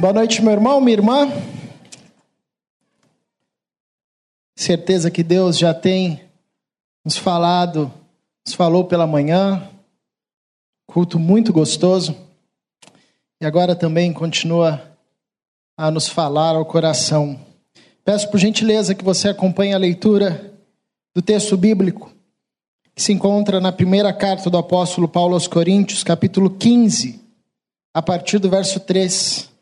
Boa noite, meu irmão, minha irmã. Certeza que Deus já tem nos falado, nos falou pela manhã, culto muito gostoso, e agora também continua a nos falar ao coração. Peço por gentileza que você acompanhe a leitura do texto bíblico que se encontra na primeira carta do apóstolo Paulo aos Coríntios, capítulo 15, a partir do verso 3.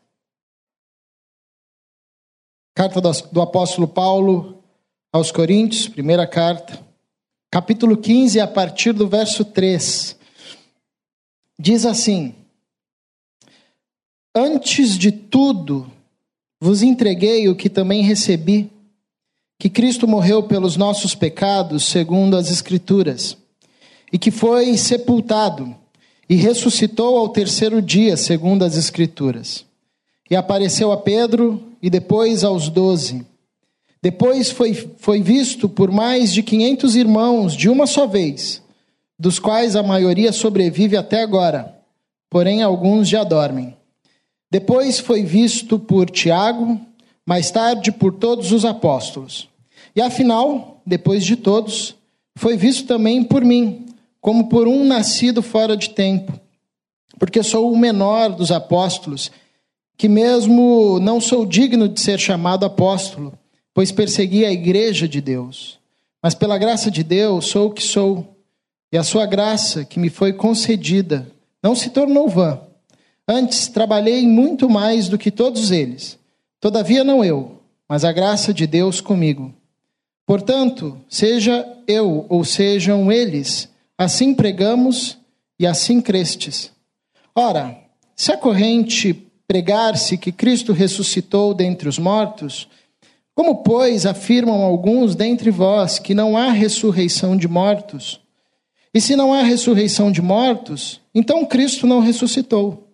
Carta do apóstolo Paulo aos Coríntios, primeira carta, capítulo 15, a partir do verso 3. Diz assim: Antes de tudo, vos entreguei o que também recebi, que Cristo morreu pelos nossos pecados, segundo as Escrituras, e que foi sepultado e ressuscitou ao terceiro dia, segundo as Escrituras. E apareceu a Pedro e depois aos doze. Depois foi, foi visto por mais de quinhentos irmãos de uma só vez, dos quais a maioria sobrevive até agora, porém alguns já dormem. Depois foi visto por Tiago, mais tarde por todos os apóstolos. E afinal, depois de todos, foi visto também por mim, como por um nascido fora de tempo, porque sou o menor dos apóstolos que mesmo não sou digno de ser chamado apóstolo, pois persegui a igreja de Deus. Mas pela graça de Deus sou o que sou, e a sua graça que me foi concedida não se tornou vã. Antes trabalhei muito mais do que todos eles. Todavia não eu, mas a graça de Deus comigo. Portanto, seja eu ou sejam eles, assim pregamos e assim crestes. Ora, se a corrente pregar-se que Cristo ressuscitou dentre os mortos, como, pois, afirmam alguns dentre vós que não há ressurreição de mortos? E se não há ressurreição de mortos, então Cristo não ressuscitou.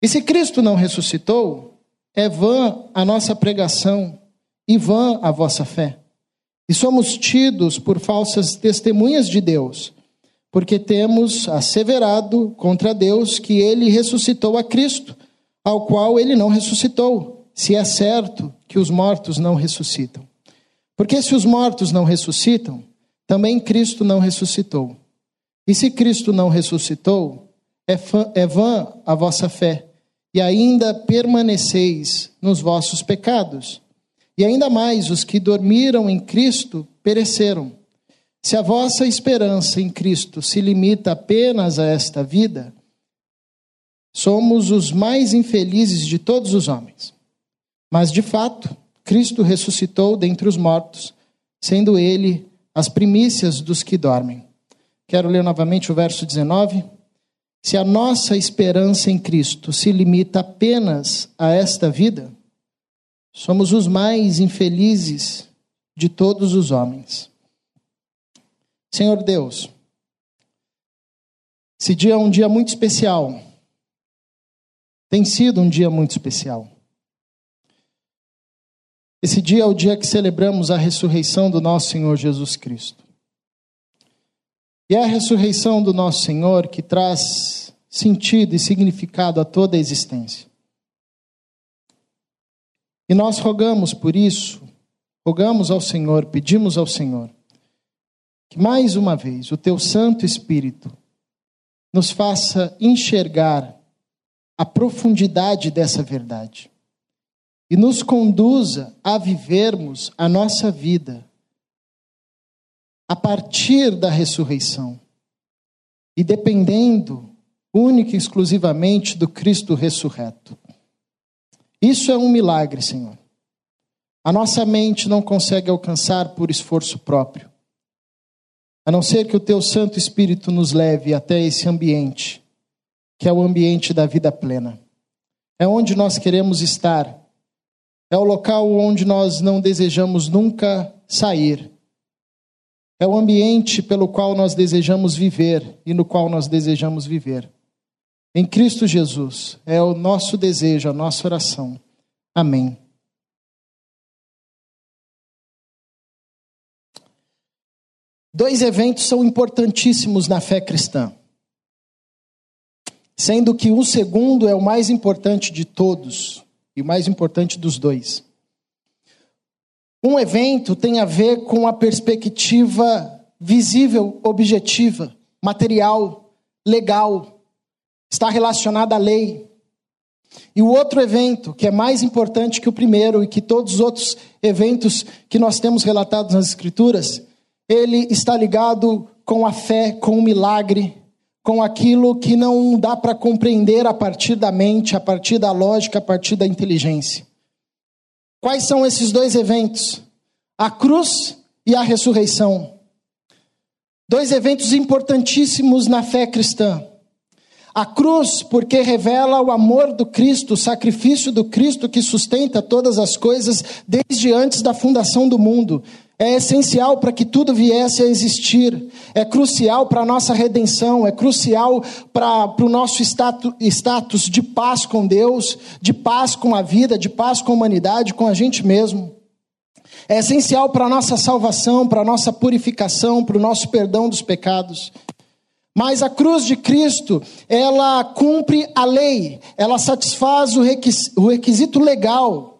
E se Cristo não ressuscitou, é vã a nossa pregação e vã a vossa fé. E somos tidos por falsas testemunhas de Deus, porque temos asseverado contra Deus que ele ressuscitou a Cristo ao qual ele não ressuscitou, se é certo que os mortos não ressuscitam. Porque se os mortos não ressuscitam, também Cristo não ressuscitou. E se Cristo não ressuscitou, é, é vã a vossa fé, e ainda permaneceis nos vossos pecados. E ainda mais, os que dormiram em Cristo pereceram. Se a vossa esperança em Cristo se limita apenas a esta vida, somos os mais infelizes de todos os homens. Mas, de fato, Cristo ressuscitou dentre os mortos, sendo ele as primícias dos que dormem. Quero ler novamente o verso 19. Se a nossa esperança em Cristo se limita apenas a esta vida, somos os mais infelizes de todos os homens. Senhor Deus, esse dia é um dia muito especial tem sido um dia muito especial. Esse dia é o dia que celebramos a ressurreição do nosso Senhor Jesus Cristo. E é a ressurreição do nosso Senhor que traz sentido e significado a toda a existência. E nós rogamos por isso, rogamos ao Senhor, pedimos ao Senhor, que mais uma vez o teu Santo Espírito nos faça enxergar a profundidade dessa verdade e nos conduza a vivermos a nossa vida a partir da ressurreição e dependendo única e exclusivamente do Cristo ressurreto. Isso é um milagre, Senhor. A nossa mente não consegue alcançar por esforço próprio, a não ser que o Teu Santo Espírito nos leve até esse ambiente que é o ambiente da vida plena. É onde nós queremos estar. É o local onde nós não desejamos nunca sair. É o ambiente pelo qual nós desejamos viver e no qual nós desejamos viver. Em Cristo Jesus é o nosso desejo, a nossa oração. Amém. Dois eventos são importantíssimos na fé cristã sendo que o segundo é o mais importante de todos, e o mais importante dos dois. Um evento tem a ver com a perspectiva visível, objetiva, material, legal, está relacionada à lei. E o outro evento, que é mais importante que o primeiro e que todos os outros eventos que nós temos relatados nas Escrituras, ele está ligado com a fé, com o milagre, com aquilo que não dá para compreender a partir da mente, a partir da lógica, a partir da inteligência. Quais são esses dois eventos? A cruz e a ressurreição. Dois eventos importantíssimos na fé cristã. A cruz, porque revela o amor do Cristo, o sacrifício do Cristo que sustenta todas as coisas desde antes da fundação do mundo. É essencial para que tudo viesse a existir. É crucial para a nossa redenção, é crucial para, o nosso status, status de paz com Deus, de paz com a vida, de paz com a humanidade, com a gente mesmo. É essencial para a nossa salvação, para a nossa purificação, para o nosso perdão dos pecados. Mas a cruz de Cristo, ela cumpre a lei, ela satisfaz o requisito legal,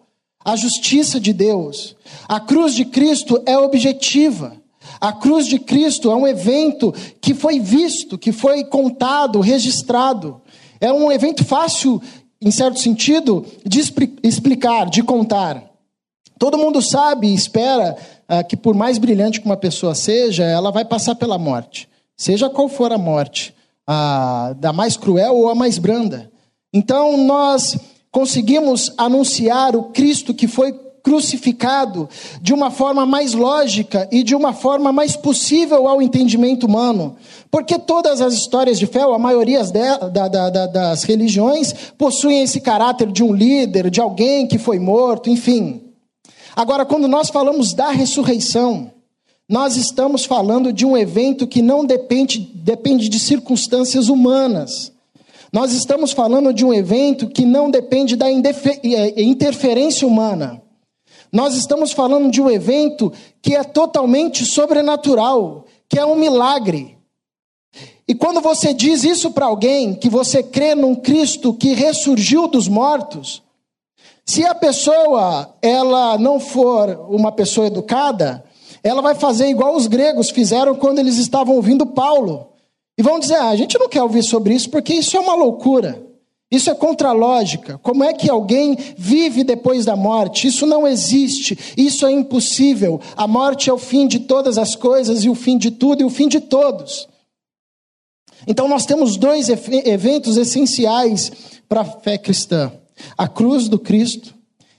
a justiça de Deus. A cruz de Cristo é objetiva. A cruz de Cristo é um evento que foi visto, que foi contado, registrado. É um evento fácil, em certo sentido, de explicar, de contar. Todo mundo sabe e espera ah, que, por mais brilhante que uma pessoa seja, ela vai passar pela morte seja qual for a morte, a da mais cruel ou a mais branda. Então nós conseguimos anunciar o Cristo que foi crucificado de uma forma mais lógica e de uma forma mais possível ao entendimento humano. Porque todas as histórias de fé, a maioria das religiões, possuem esse caráter de um líder, de alguém que foi morto, enfim. Agora, quando nós falamos da ressurreição, nós estamos falando de um evento que não depende, depende de circunstâncias humanas. Nós estamos falando de um evento que não depende da é, interferência humana. Nós estamos falando de um evento que é totalmente sobrenatural, que é um milagre. E quando você diz isso para alguém, que você crê num Cristo que ressurgiu dos mortos, se a pessoa ela não for uma pessoa educada, ela vai fazer igual os gregos fizeram quando eles estavam ouvindo Paulo. E vão dizer: ah, a gente não quer ouvir sobre isso porque isso é uma loucura. Isso é contra a lógica. Como é que alguém vive depois da morte? Isso não existe. Isso é impossível. A morte é o fim de todas as coisas e o fim de tudo e o fim de todos. Então nós temos dois eventos essenciais para a fé cristã: a cruz do Cristo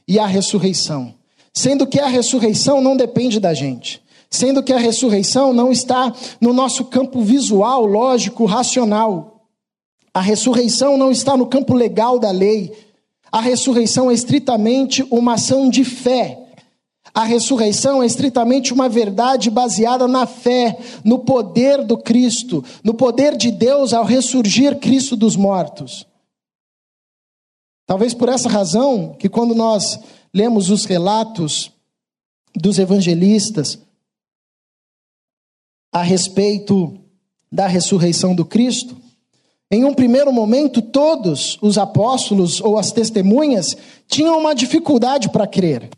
e a ressurreição. Sendo que a ressurreição não depende da gente. Sendo que a ressurreição não está no nosso campo visual, lógico, racional. A ressurreição não está no campo legal da lei. A ressurreição é estritamente uma ação de fé. A ressurreição é estritamente uma verdade baseada na fé, no poder do Cristo, no poder de Deus ao ressurgir Cristo dos mortos. Talvez por essa razão que quando nós lemos os relatos dos evangelistas a respeito da ressurreição do Cristo, em um primeiro momento, todos os apóstolos ou as testemunhas tinham uma dificuldade para crer.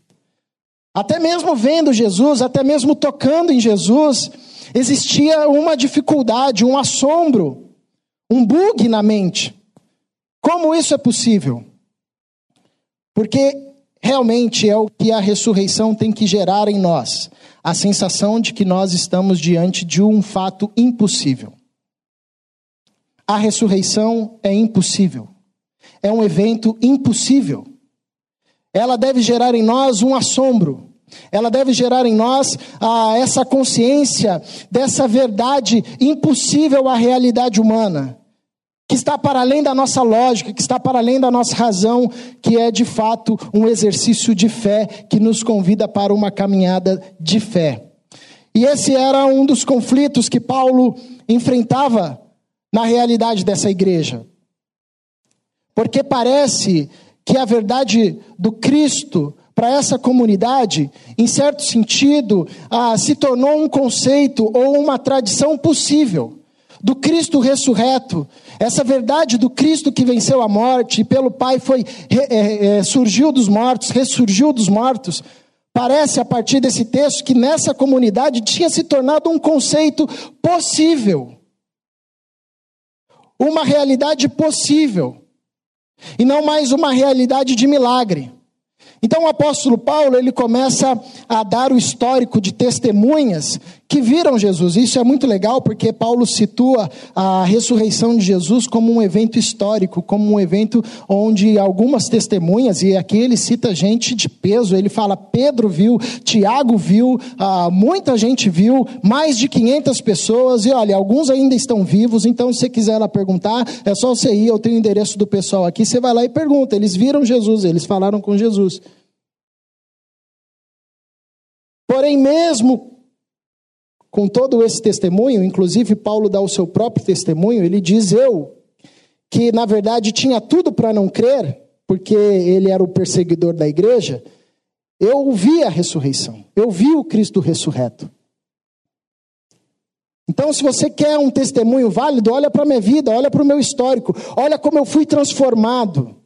Até mesmo vendo Jesus, até mesmo tocando em Jesus, existia uma dificuldade, um assombro, um bug na mente. Como isso é possível? Porque realmente é o que a ressurreição tem que gerar em nós a sensação de que nós estamos diante de um fato impossível. A ressurreição é impossível. É um evento impossível. Ela deve gerar em nós um assombro. Ela deve gerar em nós ah, essa consciência dessa verdade impossível à realidade humana que está para além da nossa lógica, que está para além da nossa razão, que é de fato um exercício de fé que nos convida para uma caminhada de fé. E esse era um dos conflitos que Paulo enfrentava na realidade dessa igreja. Porque parece que a verdade do Cristo para essa comunidade, em certo sentido, ah, se tornou um conceito ou uma tradição possível do Cristo ressurreto, essa verdade do Cristo que venceu a morte e pelo Pai foi é, é, surgiu dos mortos, ressurgiu dos mortos, parece a partir desse texto que nessa comunidade tinha se tornado um conceito possível, uma realidade possível, e não mais uma realidade de milagre. Então o apóstolo Paulo, ele começa a dar o histórico de testemunhas que viram Jesus. Isso é muito legal porque Paulo situa a ressurreição de Jesus como um evento histórico, como um evento onde algumas testemunhas, e aqui ele cita gente de peso, ele fala: Pedro viu, Tiago viu, ah, muita gente viu, mais de 500 pessoas, e olha, alguns ainda estão vivos, então se você quiser lá perguntar, é só você ir, eu tenho o endereço do pessoal aqui, você vai lá e pergunta. Eles viram Jesus, eles falaram com Jesus. Porém, mesmo com todo esse testemunho, inclusive Paulo dá o seu próprio testemunho, ele diz: Eu, que na verdade tinha tudo para não crer, porque ele era o perseguidor da igreja, eu vi a ressurreição, eu vi o Cristo ressurreto. Então, se você quer um testemunho válido, olha para a minha vida, olha para o meu histórico, olha como eu fui transformado.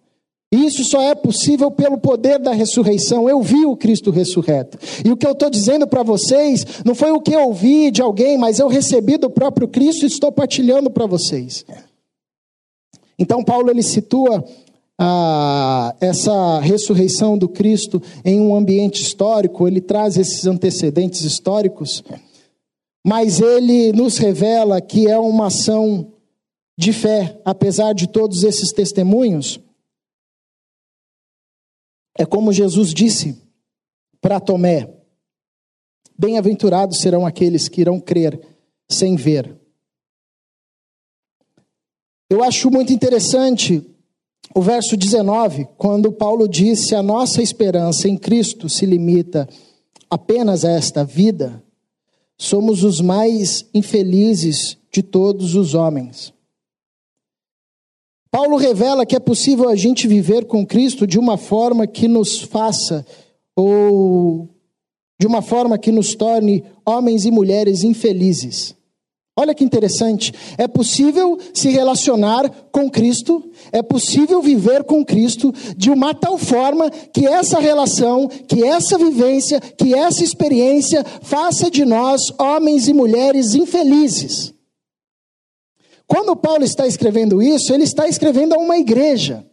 Isso só é possível pelo poder da ressurreição. Eu vi o Cristo ressurreto. E o que eu estou dizendo para vocês não foi o que eu ouvi de alguém, mas eu recebi do próprio Cristo e estou partilhando para vocês. Então, Paulo ele situa ah, essa ressurreição do Cristo em um ambiente histórico, ele traz esses antecedentes históricos, mas ele nos revela que é uma ação de fé, apesar de todos esses testemunhos. É como Jesus disse para Tomé: Bem-aventurados serão aqueles que irão crer sem ver. Eu acho muito interessante o verso 19, quando Paulo disse: A nossa esperança em Cristo se limita apenas a esta vida, somos os mais infelizes de todos os homens. Paulo revela que é possível a gente viver com Cristo de uma forma que nos faça, ou de uma forma que nos torne homens e mulheres infelizes. Olha que interessante. É possível se relacionar com Cristo, é possível viver com Cristo de uma tal forma que essa relação, que essa vivência, que essa experiência faça de nós homens e mulheres infelizes. Quando Paulo está escrevendo isso, ele está escrevendo a uma igreja.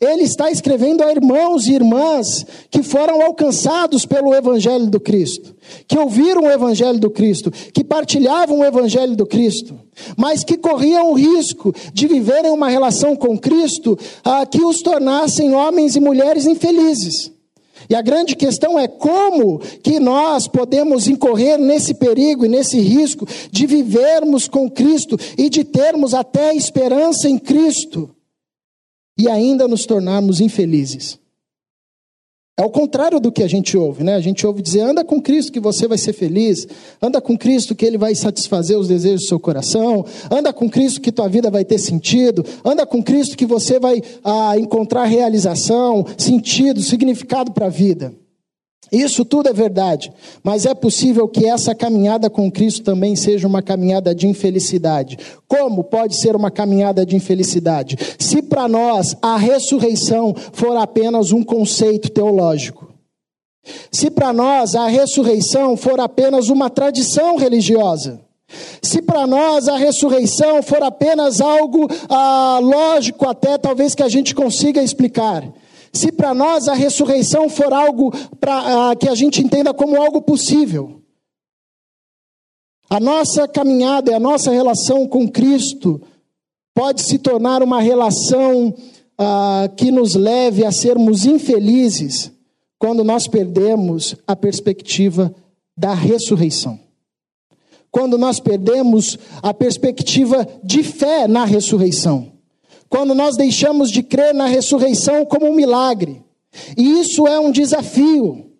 Ele está escrevendo a irmãos e irmãs que foram alcançados pelo Evangelho do Cristo, que ouviram o Evangelho do Cristo, que partilhavam o Evangelho do Cristo, mas que corriam o risco de viverem uma relação com Cristo ah, que os tornassem homens e mulheres infelizes. E a grande questão é como que nós podemos incorrer nesse perigo e nesse risco de vivermos com Cristo e de termos até esperança em Cristo e ainda nos tornarmos infelizes. É o contrário do que a gente ouve, né? A gente ouve dizer: anda com Cristo que você vai ser feliz, anda com Cristo que Ele vai satisfazer os desejos do seu coração, anda com Cristo que tua vida vai ter sentido, anda com Cristo que você vai ah, encontrar realização, sentido, significado para a vida. Isso tudo é verdade, mas é possível que essa caminhada com Cristo também seja uma caminhada de infelicidade. Como pode ser uma caminhada de infelicidade? Se para nós a ressurreição for apenas um conceito teológico, se para nós a ressurreição for apenas uma tradição religiosa, se para nós a ressurreição for apenas algo ah, lógico, até talvez que a gente consiga explicar, se para nós a ressurreição for algo pra, uh, que a gente entenda como algo possível, a nossa caminhada e a nossa relação com Cristo pode se tornar uma relação uh, que nos leve a sermos infelizes quando nós perdemos a perspectiva da ressurreição. Quando nós perdemos a perspectiva de fé na ressurreição quando nós deixamos de crer na ressurreição como um milagre. E isso é um desafio.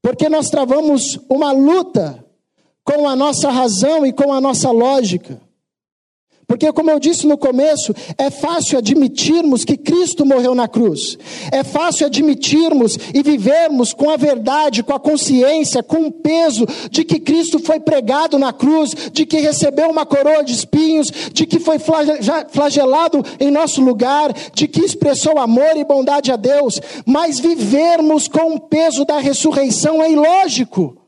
Porque nós travamos uma luta com a nossa razão e com a nossa lógica. Porque, como eu disse no começo, é fácil admitirmos que Cristo morreu na cruz. É fácil admitirmos e vivermos com a verdade, com a consciência, com o peso de que Cristo foi pregado na cruz, de que recebeu uma coroa de espinhos, de que foi flagelado em nosso lugar, de que expressou amor e bondade a Deus. Mas vivermos com o peso da ressurreição é ilógico.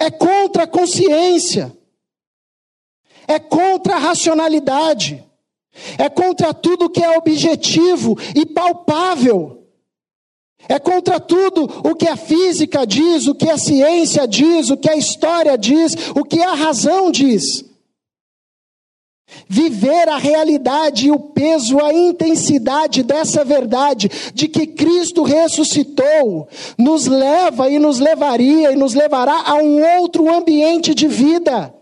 É contra a consciência, é contra a racionalidade, é contra tudo que é objetivo e palpável. É contra tudo o que a física diz, o que a ciência diz, o que a história diz, o que a razão diz. Viver a realidade e o peso, a intensidade dessa verdade de que Cristo ressuscitou, nos leva e nos levaria e nos levará a um outro ambiente de vida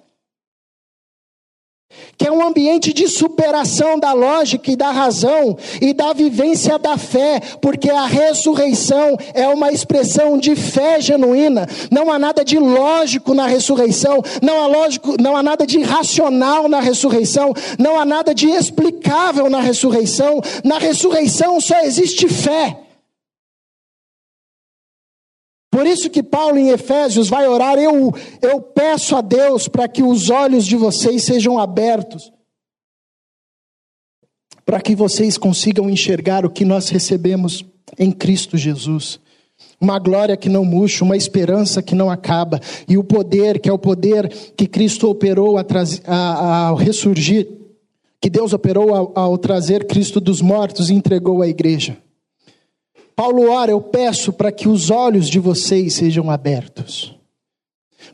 que é um ambiente de superação da lógica e da razão e da vivência da fé, porque a ressurreição é uma expressão de fé genuína. Não há nada de lógico na ressurreição, não há lógico, não há nada de racional na ressurreição, não há nada de explicável na ressurreição. Na ressurreição só existe fé. Por isso que Paulo em Efésios vai orar, eu, eu peço a Deus para que os olhos de vocês sejam abertos, para que vocês consigam enxergar o que nós recebemos em Cristo Jesus. Uma glória que não murcha, uma esperança que não acaba, e o poder, que é o poder que Cristo operou ao ressurgir, que Deus operou ao, ao trazer Cristo dos mortos e entregou à igreja. Paulo ora, eu peço para que os olhos de vocês sejam abertos.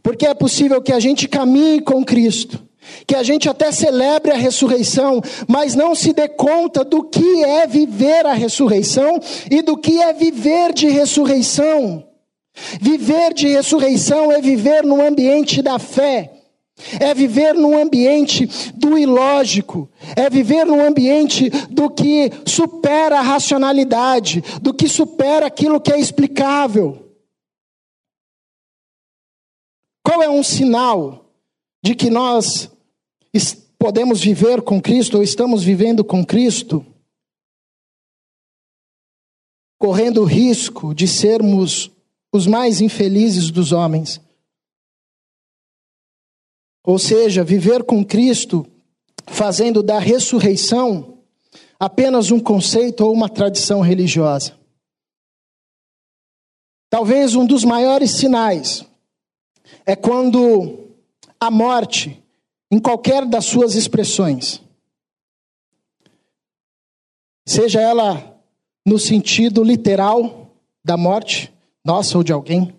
Porque é possível que a gente caminhe com Cristo, que a gente até celebre a ressurreição, mas não se dê conta do que é viver a ressurreição e do que é viver de ressurreição. Viver de ressurreição é viver no ambiente da fé é viver num ambiente do ilógico, é viver num ambiente do que supera a racionalidade, do que supera aquilo que é explicável. Qual é um sinal de que nós podemos viver com Cristo ou estamos vivendo com Cristo? Correndo o risco de sermos os mais infelizes dos homens ou seja, viver com Cristo, fazendo da ressurreição apenas um conceito ou uma tradição religiosa. Talvez um dos maiores sinais é quando a morte, em qualquer das suas expressões, seja ela no sentido literal da morte, nossa ou de alguém,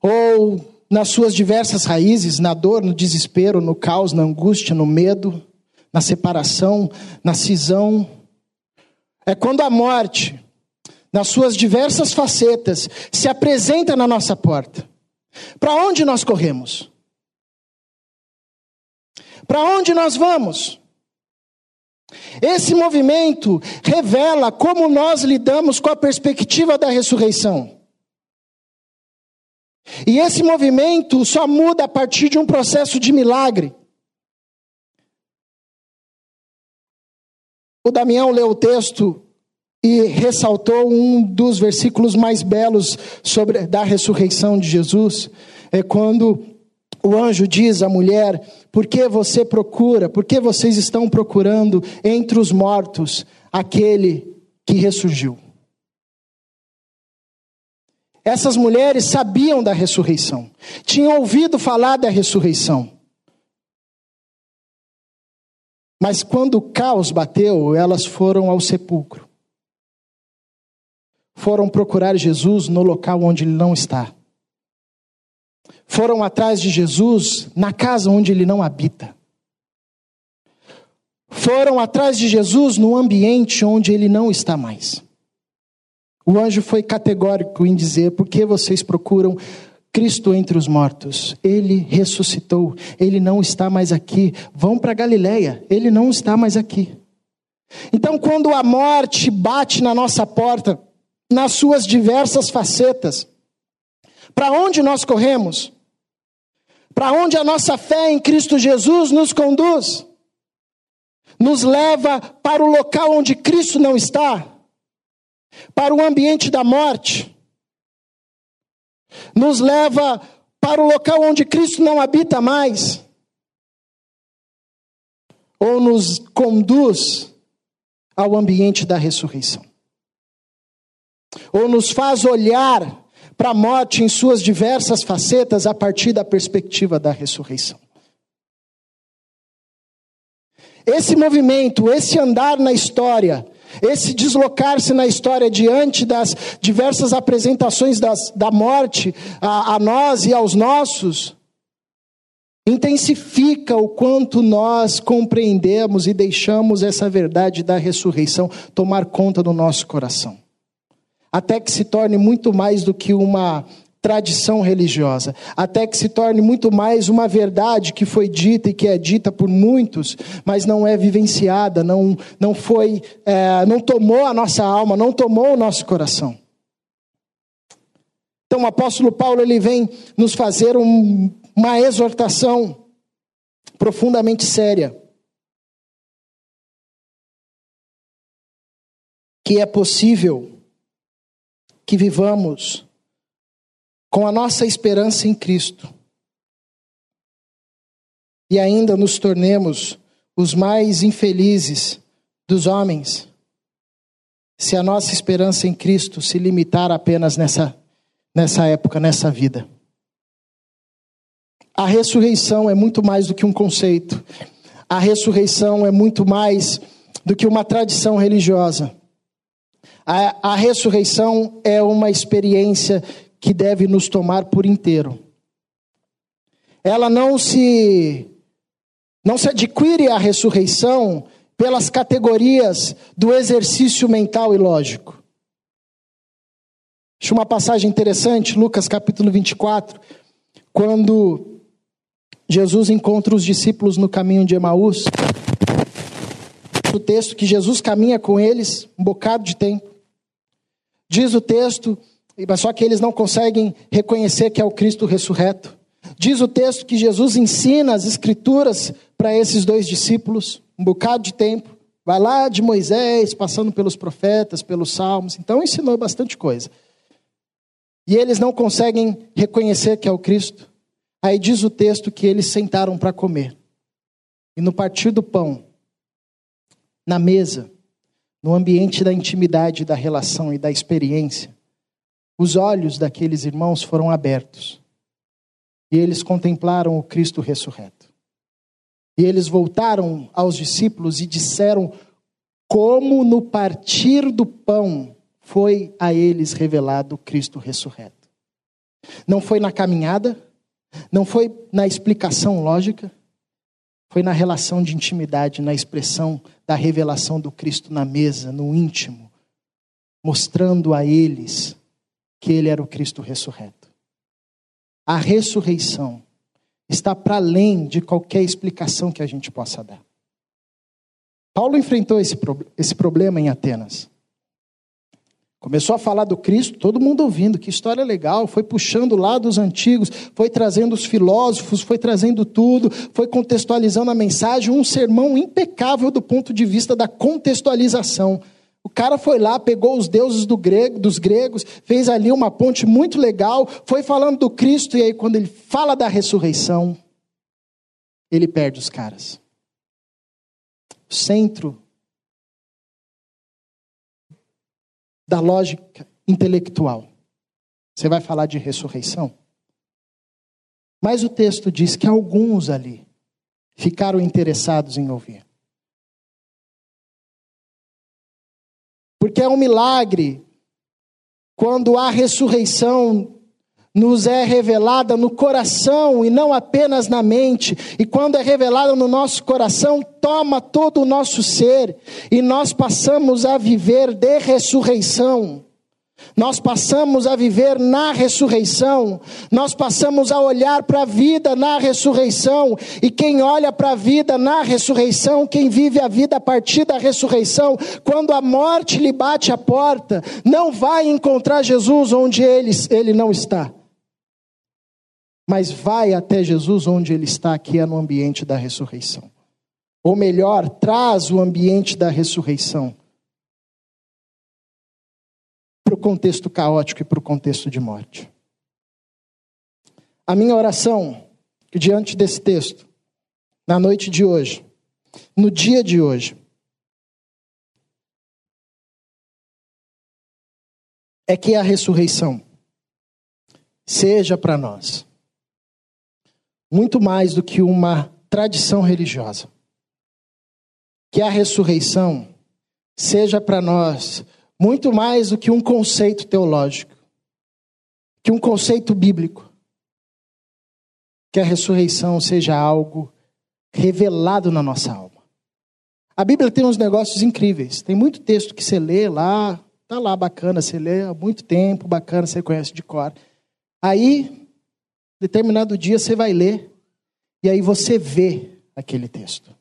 ou nas suas diversas raízes, na dor, no desespero, no caos, na angústia, no medo, na separação, na cisão. É quando a morte, nas suas diversas facetas, se apresenta na nossa porta. Para onde nós corremos? Para onde nós vamos? Esse movimento revela como nós lidamos com a perspectiva da ressurreição. E esse movimento só muda a partir de um processo de milagre. O Damião leu o texto e ressaltou um dos versículos mais belos sobre da ressurreição de Jesus, é quando o anjo diz à mulher: "Por que você procura? Por que vocês estão procurando entre os mortos aquele que ressurgiu?" Essas mulheres sabiam da ressurreição, tinham ouvido falar da ressurreição. Mas quando o caos bateu, elas foram ao sepulcro. Foram procurar Jesus no local onde ele não está. Foram atrás de Jesus na casa onde ele não habita. Foram atrás de Jesus no ambiente onde ele não está mais. O anjo foi categórico em dizer: por que vocês procuram Cristo entre os mortos? Ele ressuscitou, ele não está mais aqui. Vão para Galiléia, ele não está mais aqui. Então, quando a morte bate na nossa porta, nas suas diversas facetas, para onde nós corremos? Para onde a nossa fé em Cristo Jesus nos conduz? Nos leva para o local onde Cristo não está? Para o ambiente da morte? Nos leva para o local onde Cristo não habita mais? Ou nos conduz ao ambiente da ressurreição? Ou nos faz olhar para a morte em suas diversas facetas a partir da perspectiva da ressurreição. Esse movimento, esse andar na história, esse deslocar-se na história diante das diversas apresentações das, da morte a, a nós e aos nossos, intensifica o quanto nós compreendemos e deixamos essa verdade da ressurreição tomar conta do nosso coração. Até que se torne muito mais do que uma tradição religiosa, até que se torne muito mais uma verdade que foi dita e que é dita por muitos, mas não é vivenciada, não, não foi, é, não tomou a nossa alma, não tomou o nosso coração. Então o apóstolo Paulo ele vem nos fazer um, uma exortação profundamente séria. Que é possível que vivamos com a nossa esperança em Cristo e ainda nos tornemos os mais infelizes dos homens, se a nossa esperança em Cristo se limitar apenas nessa, nessa época, nessa vida. A ressurreição é muito mais do que um conceito, a ressurreição é muito mais do que uma tradição religiosa. A, a ressurreição é uma experiência que deve nos tomar por inteiro. Ela não se não se adquire a ressurreição pelas categorias do exercício mental e lógico. Acho uma passagem interessante, Lucas capítulo 24, quando Jesus encontra os discípulos no caminho de Emaús. O texto que Jesus caminha com eles um bocado de tempo. Diz o texto, só que eles não conseguem reconhecer que é o Cristo ressurreto. Diz o texto que Jesus ensina as escrituras para esses dois discípulos, um bocado de tempo. Vai lá de Moisés, passando pelos profetas, pelos salmos. Então ensinou bastante coisa. E eles não conseguem reconhecer que é o Cristo. Aí diz o texto que eles sentaram para comer. E no partir do pão, na mesa, no ambiente da intimidade, da relação e da experiência, os olhos daqueles irmãos foram abertos e eles contemplaram o Cristo ressurreto. E eles voltaram aos discípulos e disseram como no partir do pão foi a eles revelado o Cristo ressurreto. Não foi na caminhada, não foi na explicação lógica, foi na relação de intimidade, na expressão da revelação do Cristo na mesa, no íntimo, mostrando a eles que ele era o Cristo ressurreto. A ressurreição está para além de qualquer explicação que a gente possa dar. Paulo enfrentou esse, esse problema em Atenas. Começou a falar do Cristo, todo mundo ouvindo, que história legal, foi puxando lá dos antigos, foi trazendo os filósofos, foi trazendo tudo, foi contextualizando a mensagem, um sermão impecável do ponto de vista da contextualização. O cara foi lá, pegou os deuses do grego, dos gregos, fez ali uma ponte muito legal, foi falando do Cristo, e aí quando ele fala da ressurreição, ele perde os caras. O centro da lógica intelectual. Você vai falar de ressurreição? Mas o texto diz que alguns ali ficaram interessados em ouvir. Porque é um milagre quando a ressurreição nos é revelada no coração e não apenas na mente. E quando é revelada no nosso coração, toma todo o nosso ser e nós passamos a viver de ressurreição. Nós passamos a viver na ressurreição, nós passamos a olhar para a vida na ressurreição, e quem olha para a vida na ressurreição, quem vive a vida a partir da ressurreição, quando a morte lhe bate a porta, não vai encontrar Jesus onde ele, ele não está. mas vai até Jesus onde ele está, que é no ambiente da ressurreição. Ou melhor, traz o ambiente da ressurreição para o contexto caótico e para o contexto de morte. A minha oração diante desse texto, na noite de hoje, no dia de hoje, é que a ressurreição seja para nós muito mais do que uma tradição religiosa. Que a ressurreição seja para nós muito mais do que um conceito teológico, que um conceito bíblico. Que a ressurreição seja algo revelado na nossa alma. A Bíblia tem uns negócios incríveis. Tem muito texto que você lê lá, tá lá bacana, você lê há muito tempo, bacana, você conhece de cor. Aí, determinado dia você vai ler e aí você vê aquele texto.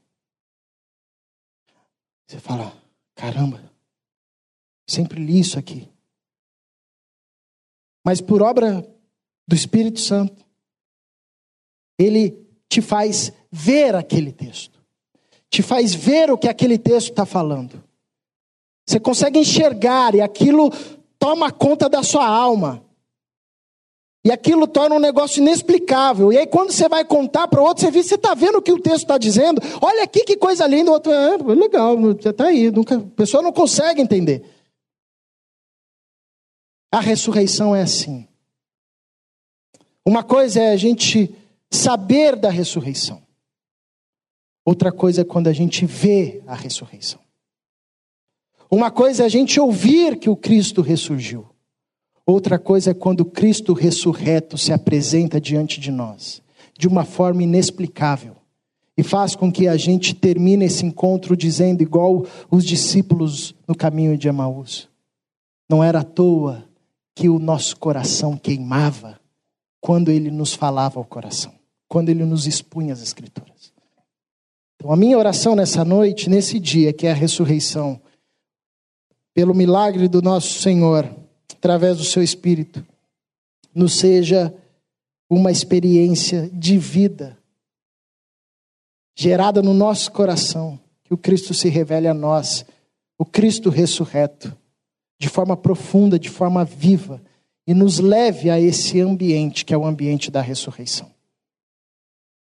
Você fala: "Caramba, sempre li isso aqui". Mas por obra do Espírito Santo, ele te faz ver aquele texto, te faz ver o que aquele texto está falando. Você consegue enxergar e aquilo toma conta da sua alma. E aquilo torna um negócio inexplicável. E aí, quando você vai contar para outro, você vê, você está vendo o que o texto está dizendo? Olha aqui que coisa linda. O outro, é, legal, está aí. Nunca, a pessoa não consegue entender. A ressurreição é assim. Uma coisa é a gente saber da ressurreição. Outra coisa é quando a gente vê a ressurreição. Uma coisa é a gente ouvir que o Cristo ressurgiu. Outra coisa é quando o Cristo ressurreto se apresenta diante de nós, de uma forma inexplicável, e faz com que a gente termine esse encontro dizendo, igual os discípulos no caminho de Emaús: Não era à toa que o nosso coração queimava quando ele nos falava ao coração, quando ele nos expunha as Escrituras. Então, a minha oração nessa noite, nesse dia, que é a ressurreição, pelo milagre do nosso Senhor, através do seu Espírito, nos seja uma experiência de vida gerada no nosso coração, que o Cristo se revele a nós, o Cristo ressurreto, de forma profunda, de forma viva e nos leve a esse ambiente que é o ambiente da ressurreição.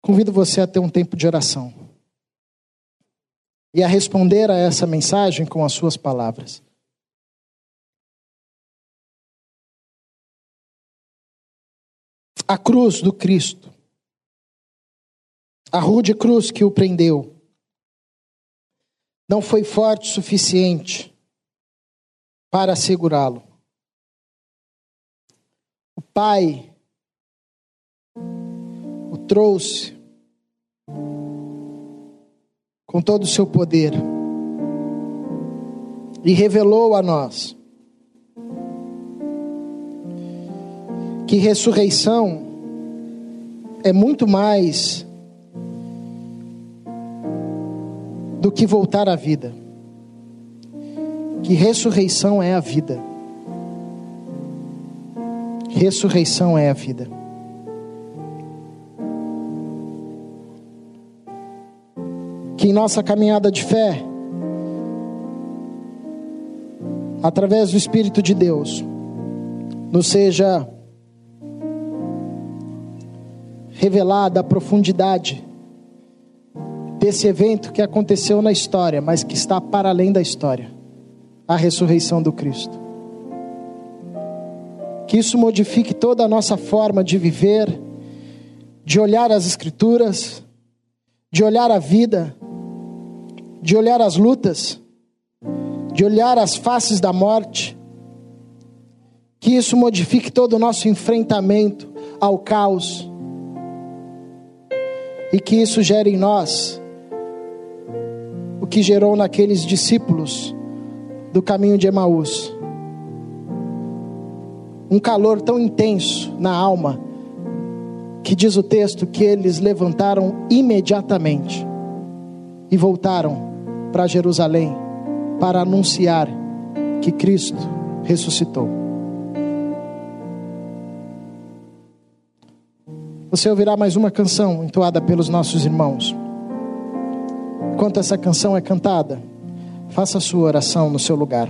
Convido você a ter um tempo de oração e a responder a essa mensagem com as suas palavras. A cruz do Cristo, a rude cruz que o prendeu, não foi forte o suficiente para segurá-lo. O Pai o trouxe com todo o seu poder e revelou a nós que ressurreição é muito mais do que voltar à vida. Que ressurreição é a vida. Ressurreição é a vida. Que em nossa caminhada de fé, através do Espírito de Deus, nos seja revelada a profundidade desse evento que aconteceu na história, mas que está para além da história a ressurreição do Cristo que isso modifique toda a nossa forma de viver, de olhar as Escrituras, de olhar a vida, de olhar as lutas, de olhar as faces da morte. Que isso modifique todo o nosso enfrentamento ao caos. E que isso gere em nós o que gerou naqueles discípulos do caminho de Emaús um calor tão intenso na alma, que diz o texto que eles levantaram imediatamente e voltaram para Jerusalém para anunciar que Cristo ressuscitou. Você ouvirá mais uma canção entoada pelos nossos irmãos. Enquanto essa canção é cantada, faça a sua oração no seu lugar.